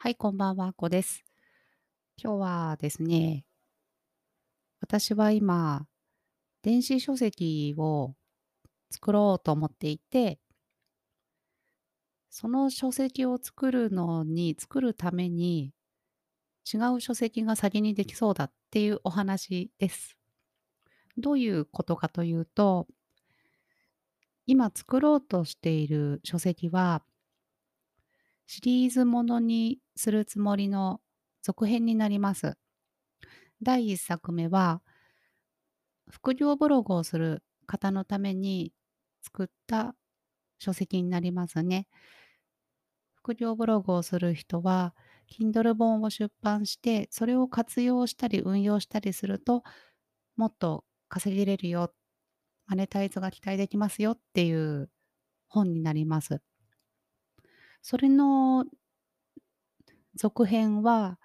はい、こんばんは、こです。今日はですね、私は今、電子書籍を作ろうと思っていて、その書籍を作るのに作るために、違う書籍が先にできそうだっていうお話です。どういうことかというと、今作ろうとしている書籍は、シリーズものにするつもりの続編になります。第1作目は、副業ブログをする方のために作った書籍になりますね。副業ブログをする人は、Kindle 本を出版して、それを活用したり運用したりすると、もっと稼げれるよ、マネタイズが期待できますよっていう本になります。それの続編は、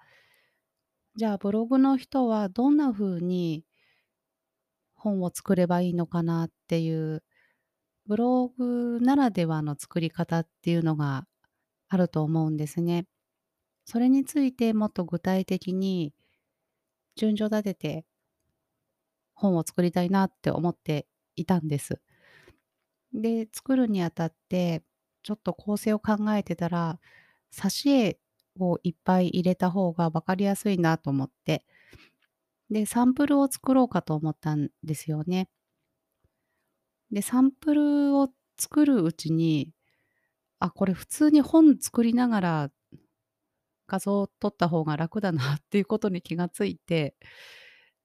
じゃあブログの人はどんな風に本を作ればいいのかなっていう、ブログならではの作り方っていうのがあると思うんですね。それについてもっと具体的に順序立てて本を作りたいなって思っていたんです。で、作るにあたって、ちょっと構成を考えてたら、挿絵をいっぱい入れた方が分かりやすいなと思って、で、サンプルを作ろうかと思ったんですよね。で、サンプルを作るうちに、あ、これ普通に本作りながら画像を撮った方が楽だなっていうことに気がついて、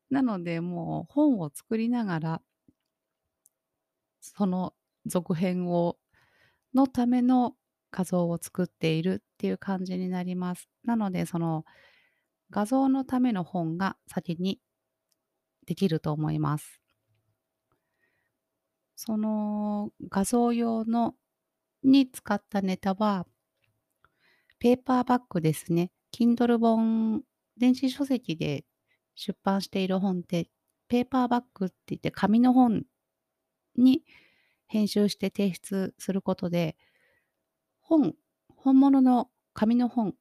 なのでもう本を作りながら、その続編をのための画像を作っているっていう感じになります。なので、その画像のための本が先にできると思います。その画像用のに使ったネタは、ペーパーバッグですね。Kindle 本、電子書籍で出版している本って、ペーパーバッグって言って紙の本に編集して提出することで、本、本物の紙の本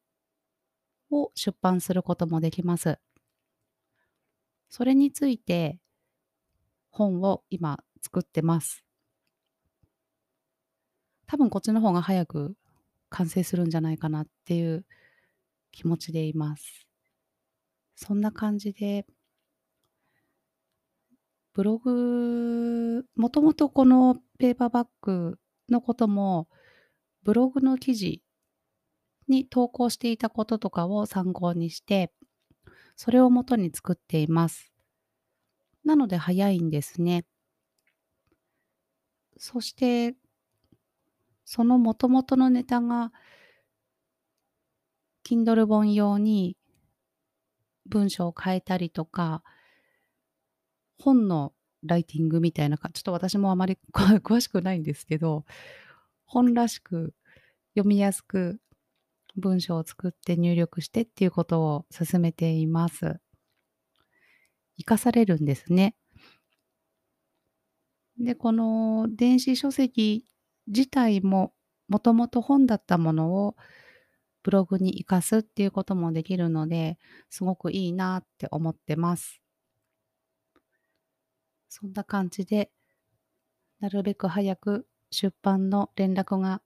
を出版することもできます。それについて本を今作ってます。多分こっちの方が早く完成するんじゃないかなっていう気持ちでいます。そんな感じで、ブログ、もともとこのペーパーバッグのことも、ブログの記事に投稿していたこととかを参考にして、それをもとに作っています。なので早いんですね。そして、その元々のネタが、Kindle 本用に文章を変えたりとか、本のライティングみたいなかちょっと私もあまり 詳しくないんですけど、本らしく読みやすく文章を作って入力してっていうことを進めています。活かされるんですね。で、この電子書籍自体ももともと本だったものをブログに活かすっていうこともできるので、すごくいいなって思ってます。そんな感じで、なるべく早く出版の連絡が、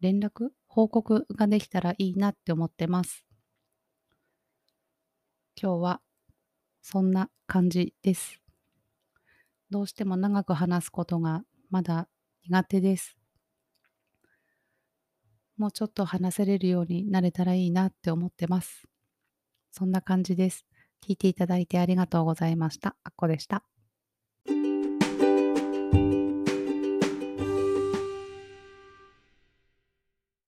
連絡報告ができたらいいなって思ってます。今日はそんな感じです。どうしても長く話すことがまだ苦手です。もうちょっと話せれるようになれたらいいなって思ってます。そんな感じです。聞いていただいてありがとうございました。あっこでした。